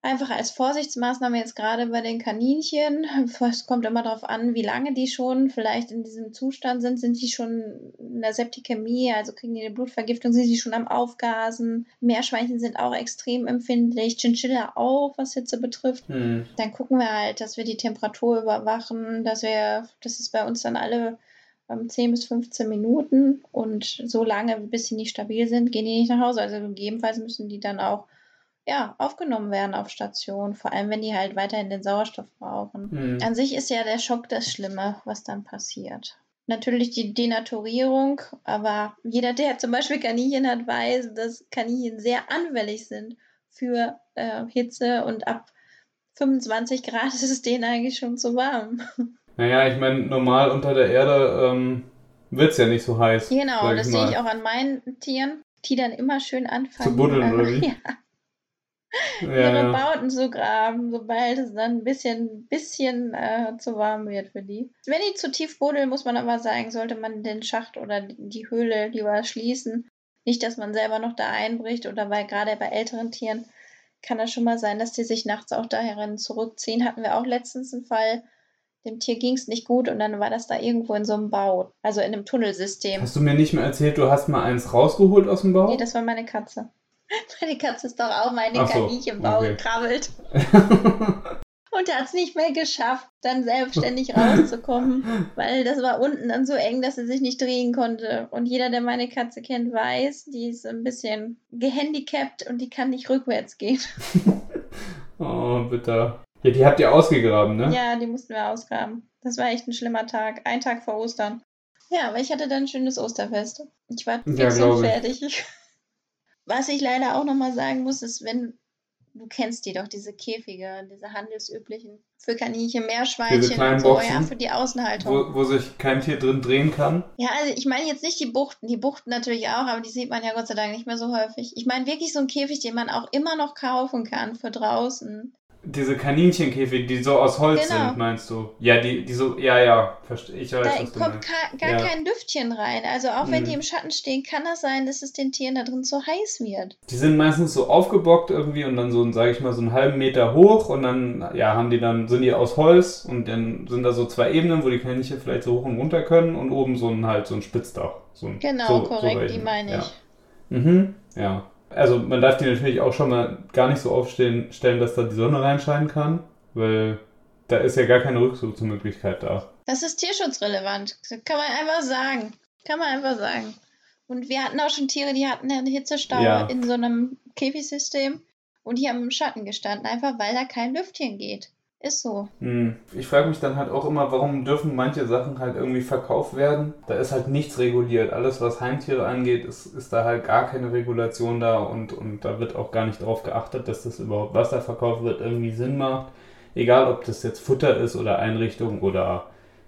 Einfach als Vorsichtsmaßnahme jetzt gerade bei den Kaninchen. [laughs] Es kommt immer darauf an, wie lange die schon vielleicht in diesem Zustand sind. Sind die schon in der Septikämie, also kriegen die eine Blutvergiftung, sind die schon am Aufgasen. Meerschweinchen sind auch extrem empfindlich. Chinchilla auch, was Hitze betrifft Mhm. dann gucken wir halt, dass wir die Temperatur überwachen, dass wir, das ist bei uns dann alle ähm, 10 bis 15 Minuten und so lange, bis sie nicht stabil sind, gehen die nicht nach Hause. Also gegebenenfalls müssen die dann auch ja, aufgenommen werden auf Station, vor allem wenn die halt weiterhin den Sauerstoff brauchen. Mhm. An sich ist ja der Schock das Schlimme, was dann passiert. Natürlich die Denaturierung, aber jeder, der zum Beispiel Kaninchen hat, weiß, dass Kaninchen sehr anfällig sind für äh, Hitze und ab 25 Grad ist es denen eigentlich schon zu warm. [laughs] Naja, ich meine, normal unter der Erde ähm, wird es ja nicht so heiß. Genau, das sehe ich auch an meinen Tieren, die dann immer schön anfangen, Zu buddeln, ähm, oder wie? [laughs] ja, Ja, ihre. Bauten zu graben, sobald es dann ein bisschen, bisschen äh, zu warm wird für die. Wenn die zu tief buddeln, muss man aber sagen, sollte man den Schacht oder die Höhle lieber schließen. Nicht, dass man selber noch da einbricht oder bei gerade bei älteren Tieren kann das schon mal sein, dass die sich nachts auch daherin zurückziehen. Hatten wir auch letztens einen Fall, dem Tier ging es nicht gut und dann war das da irgendwo in so einem Bau, also in einem Tunnelsystem. Hast du mir nicht mehr erzählt, du hast mal eins rausgeholt aus dem Bau? Nee, das war meine Katze. [laughs] Meine Katze ist doch auch Ach so, Kaninchenbau okay. gekrabbelt [laughs] und hat es nicht mehr geschafft, dann selbstständig rauszukommen, weil das war unten dann so eng, dass sie sich nicht drehen konnte. Und jeder, der meine Katze kennt, weiß, die ist ein bisschen gehandicapt und die kann nicht rückwärts gehen. [laughs] oh, bitter. Ja, die habt ihr ausgegraben, ne? Ja, die mussten wir ausgraben. Das war echt ein schlimmer Tag. Ein Tag vor Ostern. Ja, aber ich hatte dann ein schönes Osterfest. Ich war fix und fertig. Was ich leider auch nochmal sagen muss, ist, wenn du kennst die doch, diese Käfige, diese handelsüblichen für Kaninchen, Meerschweinchen Diese kleinen so, ja, Boxen, für die Außenhaltung. Wo, wo sich kein Tier drin drehen kann. Ja, also ich meine jetzt nicht die Buchten, die Buchten natürlich auch, aber die sieht man ja Gott sei Dank nicht mehr so häufig. Ich meine wirklich so einen Käfig, den man auch immer noch kaufen kann für draußen. Diese Kaninchenkäfige, die so aus Holz Genau. sind, meinst du? Ja, die, die so, ja, ja, verste- ich weiß, Da was du kommt ka- gar Ja. kein Lüftchen rein. Also auch wenn Mhm. die im Schatten stehen, kann das sein, dass es den Tieren da drin zu heiß wird. Die sind meistens so aufgebockt irgendwie und dann so, sage ich mal, so einen halben Meter hoch und dann, ja, haben die dann, sind die aus Holz und dann sind da so zwei Ebenen, wo die Kaninchen vielleicht so hoch und runter können und oben so ein halt so ein Spitzdach. So ein, Genau, so, korrekt, so die meine ja. ich. Mhm, ja. Also man darf die natürlich auch schon mal gar nicht so aufstellen, stellen, dass da die Sonne reinscheinen kann, weil da ist ja gar keine Rückzugsmöglichkeit da. Das ist tierschutzrelevant. Das kann man einfach sagen. Kann man einfach sagen. Und wir hatten auch schon Tiere, die hatten einen Hitzestau Ja. in so einem Käfigsystem und die haben im Schatten gestanden, einfach weil da kein Lüftchen geht. Ist so. Hm. Ich frage mich dann halt auch immer, warum dürfen manche Sachen halt irgendwie verkauft werden? Da ist halt nichts reguliert. Alles, was Heimtiere angeht, ist, ist da halt gar keine Regulation da und, und da wird auch gar nicht darauf geachtet, dass das überhaupt, was da verkauft wird, irgendwie Sinn macht. Egal, ob das jetzt Futter ist oder Einrichtung oder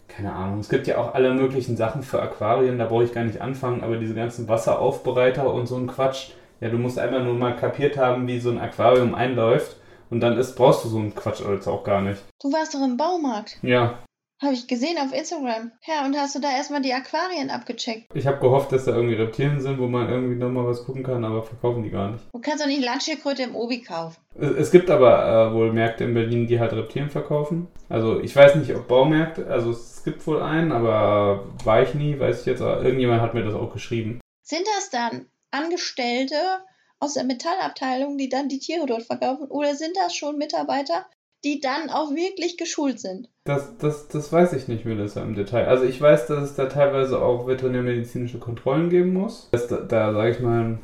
keine Ahnung. Es gibt ja auch alle möglichen Sachen für Aquarien, da brauche ich gar nicht anfangen, aber diese ganzen Wasseraufbereiter und so ein Quatsch, ja, du musst einfach nur mal kapiert haben, wie so ein Aquarium einläuft und dann ist, brauchst du so einen Quatsch als auch gar nicht. Du warst doch im Baumarkt. Ja, Habe ich gesehen auf Instagram. Ja, und hast du da erstmal die Aquarien abgecheckt? Ich habe gehofft, dass da irgendwie Reptilien sind, wo man irgendwie nochmal was gucken kann, aber verkaufen die gar nicht. Du kannst doch nicht Landschildkröte im Obi kaufen. Es, gibt aber äh, wohl Märkte in Berlin, die halt Reptilien verkaufen. Also ich weiß nicht, ob Baumärkte, also es gibt wohl einen, aber war ich nie, weiß ich jetzt, aber irgendjemand hat mir das auch geschrieben. Sind das dann Angestellte aus der Metallabteilung, die dann die Tiere dort verkaufen? Oder sind das schon Mitarbeiter, die dann auch wirklich geschult sind? Das, das, das weiß ich nicht, Melissa, im Detail. Also ich weiß, dass es da teilweise auch veterinärmedizinische Kontrollen geben muss. Dass da, da sage ich mal,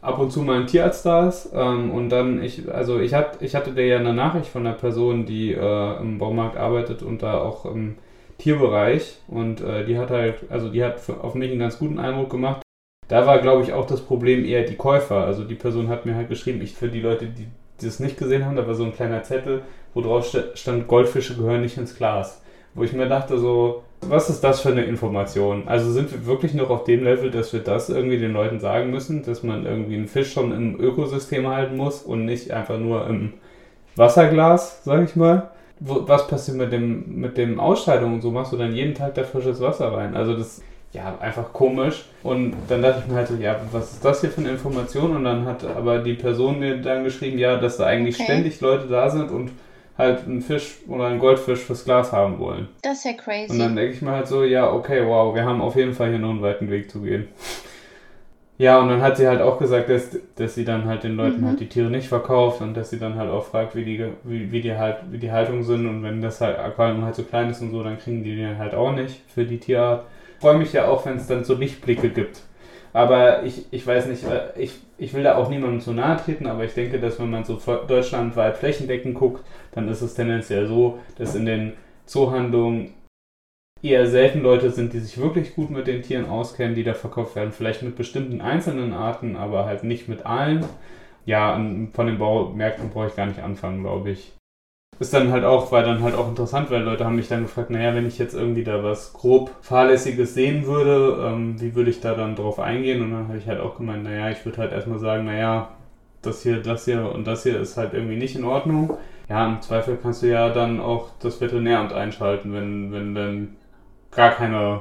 ab und zu mal ein Tierarzt da ist. Ähm, und dann, ich, also ich, hat, ich hatte da ja eine Nachricht von einer Person, die äh, im Baumarkt arbeitet und da auch im Tierbereich. Und äh, die hat halt, also die hat auf mich einen ganz guten Eindruck gemacht. Da war, glaube ich, auch das Problem eher die Käufer. Also die Person hat mir halt geschrieben, ich für die Leute, die, die das nicht gesehen haben, da war so ein kleiner Zettel, wo drauf stand, Goldfische gehören nicht ins Glas. Wo ich mir dachte, so, was ist das für eine Information? Also sind wir wirklich noch auf dem Level, dass wir das irgendwie den Leuten sagen müssen, dass man irgendwie einen Fisch schon im Ökosystem halten muss und nicht einfach nur im Wasserglas, sag ich mal? was passiert mit dem, mit dem Ausscheidung und so? Machst du dann jeden Tag da frisches Wasser rein? Also das, ja, einfach komisch. Und dann dachte ich mir halt so, ja, was ist das hier für eine Information? Und dann hat aber die Person mir dann geschrieben, ja, dass da eigentlich okay. ständig Leute da sind und halt einen Fisch oder einen Goldfisch fürs Glas haben wollen. Das ist ja crazy. Und dann denke ich mir halt so, ja, okay, wow, wir haben auf jeden Fall hier noch einen weiten Weg zu gehen. [laughs] Ja, und dann hat sie halt auch gesagt, dass, dass sie dann halt den Leuten mhm. halt die Tiere nicht verkauft und dass sie dann halt auch fragt, wie die, wie, wie die halt, wie die Haltung sind und wenn das halt Aquarium halt so klein ist und so, dann kriegen die den halt auch nicht für die Tierart. Freue mich ja auch, wenn es dann so Lichtblicke gibt. Aber ich, ich weiß nicht, äh, ich, ich will da auch niemandem zu nahe treten, aber ich denke, dass wenn man so deutschlandweit flächendeckend guckt, dann ist es tendenziell so, dass in den Zoohandlungen eher selten Leute sind, die sich wirklich gut mit den Tieren auskennen, die da verkauft werden. Vielleicht mit bestimmten einzelnen Arten, aber halt nicht mit allen. Ja, von den Baumärkten brauche ich gar nicht anfangen, glaube ich. Ist dann halt auch, war dann halt auch interessant, weil Leute haben mich dann gefragt, naja, wenn ich jetzt irgendwie da was grob Fahrlässiges sehen würde, ähm, wie würde ich da dann drauf eingehen? Und dann habe ich halt auch gemeint, naja, ich würde halt erstmal sagen, naja, das hier, das hier und das hier ist halt irgendwie nicht in Ordnung. Ja, im Zweifel kannst du ja dann auch das Veterinäramt einschalten, wenn, wenn dann gar keine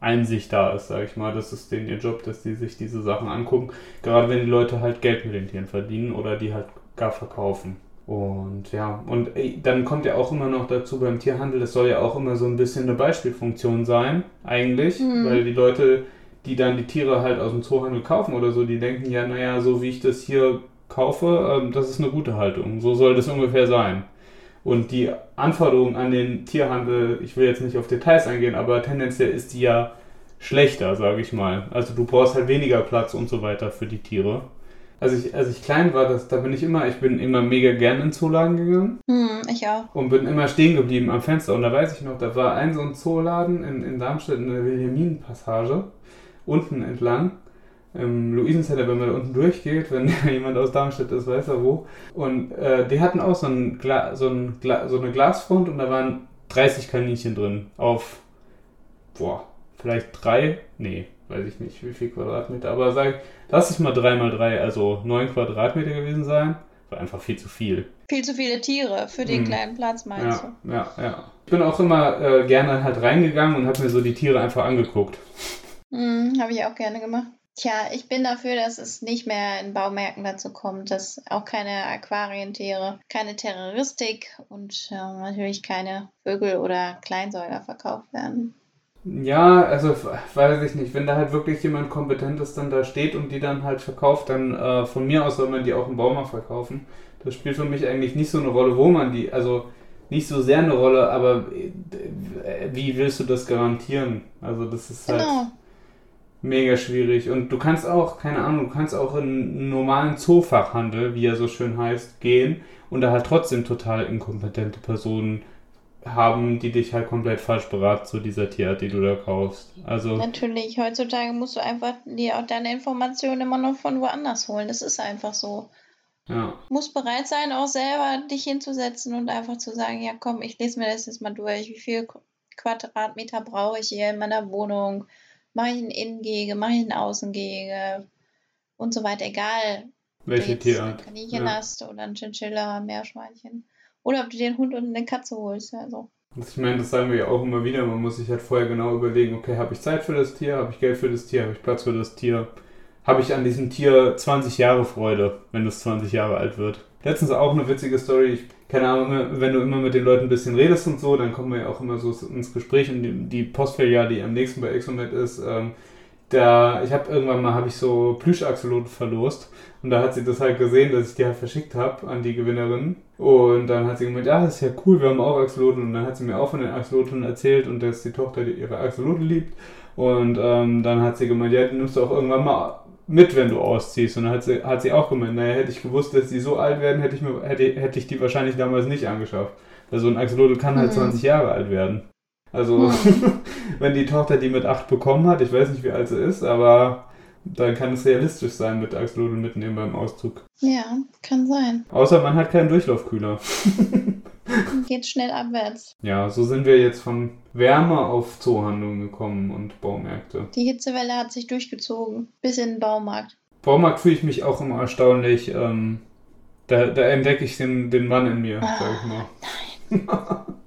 Einsicht da ist, sage ich mal. Das ist denen ihr Job, dass die sich diese Sachen angucken. Gerade wenn die Leute halt Geld mit den Tieren verdienen oder die halt gar verkaufen. Und ja, und dann kommt ja auch immer noch dazu beim Tierhandel, das soll ja auch immer so ein bisschen eine Beispielfunktion sein, eigentlich, mhm. weil die Leute, die dann die Tiere halt aus dem Zoohandel kaufen oder so, die denken ja, naja, so wie ich das hier kaufe, ähm, das ist eine gute Haltung. So soll das ungefähr sein. Und die Anforderung an den Tierhandel, ich will jetzt nicht auf Details eingehen, aber tendenziell ist die ja schlechter, sage ich mal. Also du brauchst halt weniger Platz und so weiter für die Tiere. Als ich, als ich klein war, das, da bin ich immer, ich bin immer mega gern in Zooladen gegangen. Hm, ich auch. Und bin immer stehen geblieben am Fenster. Und da weiß ich noch, da war ein so ein Zooladen in, in Darmstadt in der Wilhelminenpassage, unten entlang im Luisencenter, wenn man da unten durchgeht, wenn [laughs] jemand aus Darmstadt ist, weiß er wo. Und äh, die hatten auch so, ein Gla so, ein Gla so eine Glasfront und da waren 30 Kaninchen drin auf, boah, vielleicht drei, nee, weiß ich nicht, wie viel Quadratmeter, aber sag, lass es mal drei mal drei, also neun Quadratmeter gewesen sein. War einfach viel zu viel. Viel zu viele Tiere für den mhm. kleinen Platz, meinst ja, du? Ja, ja. Ich bin auch immer äh, gerne halt reingegangen und habe mir so die Tiere einfach angeguckt. Mhm, habe ich auch gerne gemacht. Tja, ich bin dafür, dass es nicht mehr in Baumärkten dazu kommt, dass auch keine Aquarientiere, keine Terroristik und äh, natürlich keine Vögel oder Kleinsäuger verkauft werden. Ja, also weiß ich nicht, wenn da halt wirklich jemand Kompetentes dann da steht und die dann halt verkauft, dann äh, von mir aus soll man die auch im Baumarkt verkaufen. Das spielt für mich eigentlich nicht so eine Rolle, wo man die, also nicht so sehr eine Rolle, aber äh, wie willst du das garantieren? Also das ist halt. Genau mega schwierig. Und du kannst auch, keine Ahnung, du kannst auch in einen normalen Zoofachhandel, wie er so schön heißt, gehen und da halt trotzdem total inkompetente Personen haben, die dich halt komplett falsch beraten zu dieser Tierart, die du da kaufst. Also natürlich, heutzutage musst du einfach dir auch deine Informationen immer noch von woanders holen. Das ist einfach so. Ja. Muss bereit sein, auch selber dich hinzusetzen und einfach zu sagen, ja komm, ich lese mir das jetzt mal durch. Wie viel Quadratmeter brauche ich hier in meiner Wohnung? mache ich ein Innengehege, mache ich ein Außengehege und so weiter, egal. Welche Tierart. Ein Kaninchen ja. hast oder ein Chinchilla, ein Meerschweinchen. Oder ob du dir einen Hund und eine Katze holst. Also. Ich meine, das sagen wir ja auch immer wieder. Man muss sich halt vorher genau überlegen, okay, habe ich Zeit für das Tier, habe ich Geld für das Tier, habe ich Platz für das Tier, habe ich an diesem Tier 20 Jahre Freude, wenn es 20 Jahre alt wird. Letztens auch eine witzige Story. Ich, keine Ahnung, wenn du immer mit den Leuten ein bisschen redest und so, dann kommen wir ja auch immer so ins Gespräch. Und die, die Postfiliale, die am nächsten bei Exomet ist, ähm, da, ich habe irgendwann mal habe ich so Plüschaxoloten verlost und da hat sie das halt gesehen, dass ich die halt verschickt habe an die Gewinnerin und dann hat sie gemeint, ja, das ist ja cool, wir haben auch Axoloten und dann hat sie mir auch von den Axoloten erzählt und dass die Tochter ihre Axoloten liebt und ähm, dann hat sie gemeint, ja, die nimmst du auch irgendwann mal mit, wenn du ausziehst. Und dann hat sie, hat sie auch gemeint, naja, hätte ich gewusst, dass die so alt werden, hätte ich, mir, hätte, hätte ich die wahrscheinlich damals nicht angeschafft. Also ein Axolotl kann halt mhm. 20 Jahre alt werden. Also, mhm. [laughs] wenn die Tochter die mit 8 bekommen hat, ich weiß nicht, wie alt sie ist, aber dann kann es realistisch sein mit Axolotl mitnehmen beim Auszug. Ja, kann sein. Außer man hat keinen Durchlaufkühler. [laughs] Geht schnell abwärts. Ja, so sind wir jetzt von Wärme auf Zoohandlungen gekommen und Baumärkte. Die Hitzewelle hat sich durchgezogen. Bis in den Baumarkt. Baumarkt fühle ich mich auch immer erstaunlich. Ähm, da, da entdecke ich den, den Mann in mir, Ah, sag ich mal. [laughs]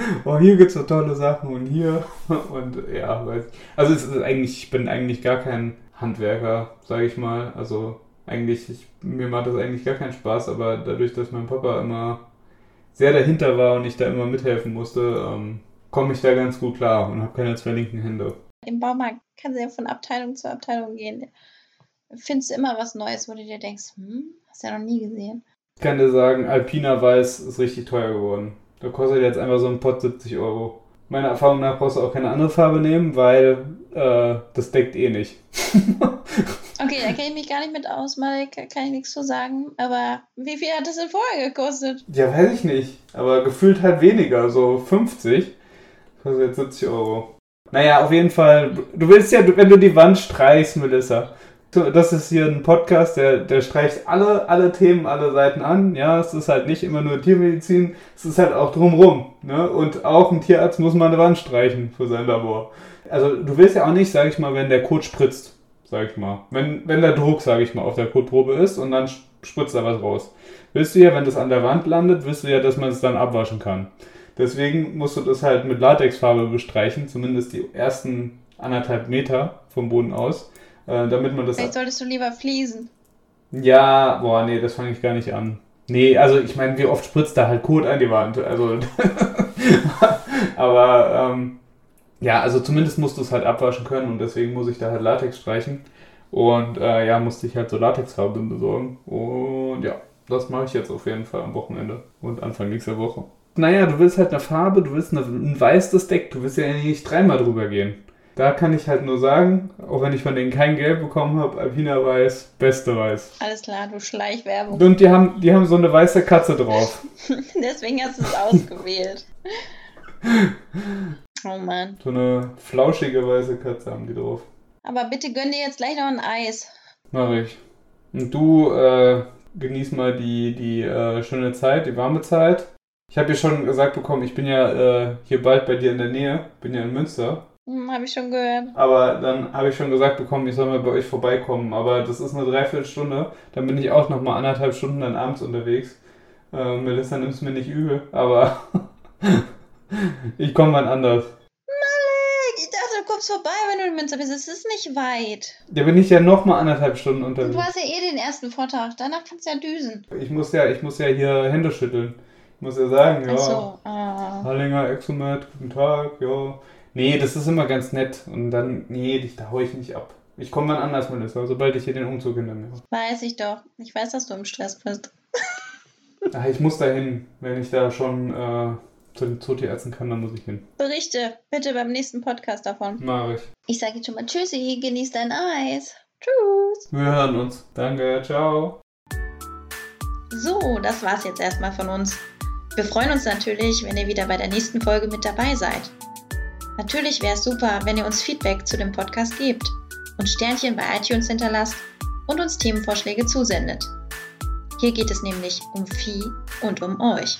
[laughs] oh, hier gibt's so tolle Sachen und hier. [laughs] Und ja, weiß Also es ist eigentlich, ich bin eigentlich gar kein Handwerker, sage ich mal. Also eigentlich, ich, mir macht das eigentlich gar keinen Spaß, aber dadurch, dass mein Papa immer sehr dahinter war und ich da immer mithelfen musste, ähm, komme ich da ganz gut klar und habe keine zwei linken Hände. Im Baumarkt kannst du ja von Abteilung zu Abteilung gehen. Findest du immer was Neues, wo du dir denkst, hm, hast du ja noch nie gesehen. Ich kann dir sagen, Alpina Weiß ist richtig teuer geworden. Da kostet jetzt einfach so ein Pott 70 Euro. Meiner Erfahrung nach brauchst du auch keine andere Farbe nehmen, weil äh, das deckt eh nicht. [laughs] Okay, da kenne ich mich gar nicht mit aus, Malik, kann ich nichts zu sagen. Aber wie viel hat das denn vorher gekostet? Ja, weiß ich nicht. Aber gefühlt halt weniger, so 50. Kostet jetzt 70 Euro. Naja, auf jeden Fall. Du willst ja, wenn du die Wand streichst, Melissa. Das ist hier ein Podcast, der, der streicht alle, alle Themen, alle Seiten an. Ja, es ist halt nicht immer nur Tiermedizin, es ist halt auch drumrum. Ne? Und auch ein Tierarzt muss mal eine Wand streichen für sein Labor. Also du willst ja auch nicht, sag ich mal, wenn der Kot spritzt, sag ich mal. Wenn, wenn der Druck, sag ich mal, auf der Kotprobe ist und dann spritzt da was raus. Willst du ja, wenn das an der Wand landet, willst du ja, dass man es dann abwaschen kann. Deswegen musst du das halt mit Latexfarbe bestreichen, zumindest die ersten anderthalb Meter vom Boden aus, äh, damit man das. Vielleicht solltest du lieber fließen. Ja, boah, nee, das fange ich gar nicht an. Nee, also ich meine, wie oft spritzt da halt Kot an die Wand? Also, [laughs] aber ähm, ja, also zumindest musst du es halt abwaschen können und deswegen muss ich da halt Latex streichen. Und äh, ja, musste ich halt so Latexfarbe besorgen. Und ja, das mache ich jetzt auf jeden Fall am Wochenende und Anfang nächster Woche. Naja, du willst halt eine Farbe, du willst eine, ein weißes Deck, du willst ja nicht dreimal drüber gehen. Da kann ich halt nur sagen, auch wenn ich von denen kein Geld bekommen habe, Alpina Weiß, beste Weiß. Alles klar, du Schleichwerbung. Und die haben, die haben so eine weiße Katze drauf. [laughs] Deswegen hast du es ausgewählt. [laughs] Oh Mann. So eine flauschige weiße Katze haben die drauf. Aber bitte gönn dir jetzt gleich noch ein Eis. Mach ich. Und du äh, genieß mal die, die äh, schöne Zeit, die warme Zeit. Ich habe ja schon gesagt bekommen, ich bin ja äh, hier bald bei dir in der Nähe, bin ja in Münster. Hm, hab ich schon gehört. Aber dann habe ich schon gesagt bekommen, ich soll mal bei euch vorbeikommen. Aber das ist eine Dreiviertelstunde. Dann bin ich auch noch mal anderthalb Stunden dann abends unterwegs. Äh, Melissa nimmt es mir nicht übel, aber [laughs] ich komme wann anders. Malik, ich dachte, du kommst vorbei, wenn du in Münster bist. Es ist nicht weit. Da bin ich ja noch mal anderthalb Stunden Und unterwegs. du hast ja eh den ersten Vortag. Danach kannst du ja düsen. Ich muss ja, ich muss ja hier Hände schütteln. Ich muss ja sagen, ja. Ach so. Ah. Hallinger Exomet, guten Tag, ja. Nee, das ist immer ganz nett. Und dann, nee, dich, da hau ich nicht ab. Ich komme wann anders, Melissa, sobald ich hier den Umzug hinter mir habe. Weiß ich doch. Ich weiß, dass du im Stress bist. [laughs] Ach, ich muss da hin. Wenn ich da schon äh, zu den Zootierärzten kann, dann muss ich hin. Berichte bitte beim nächsten Podcast davon. Mach ich. Ich sage jetzt schon mal Tschüssi, genieß dein Eis. Tschüss. Wir hören uns. Danke, ciao. So, das war's jetzt erstmal von uns. Wir freuen uns natürlich, wenn ihr wieder bei der nächsten Folge mit dabei seid. Natürlich wäre es super, wenn ihr uns Feedback zu dem Podcast gebt und Sternchen bei iTunes hinterlasst und uns Themenvorschläge zusendet. Hier geht es nämlich um Vieh und um euch.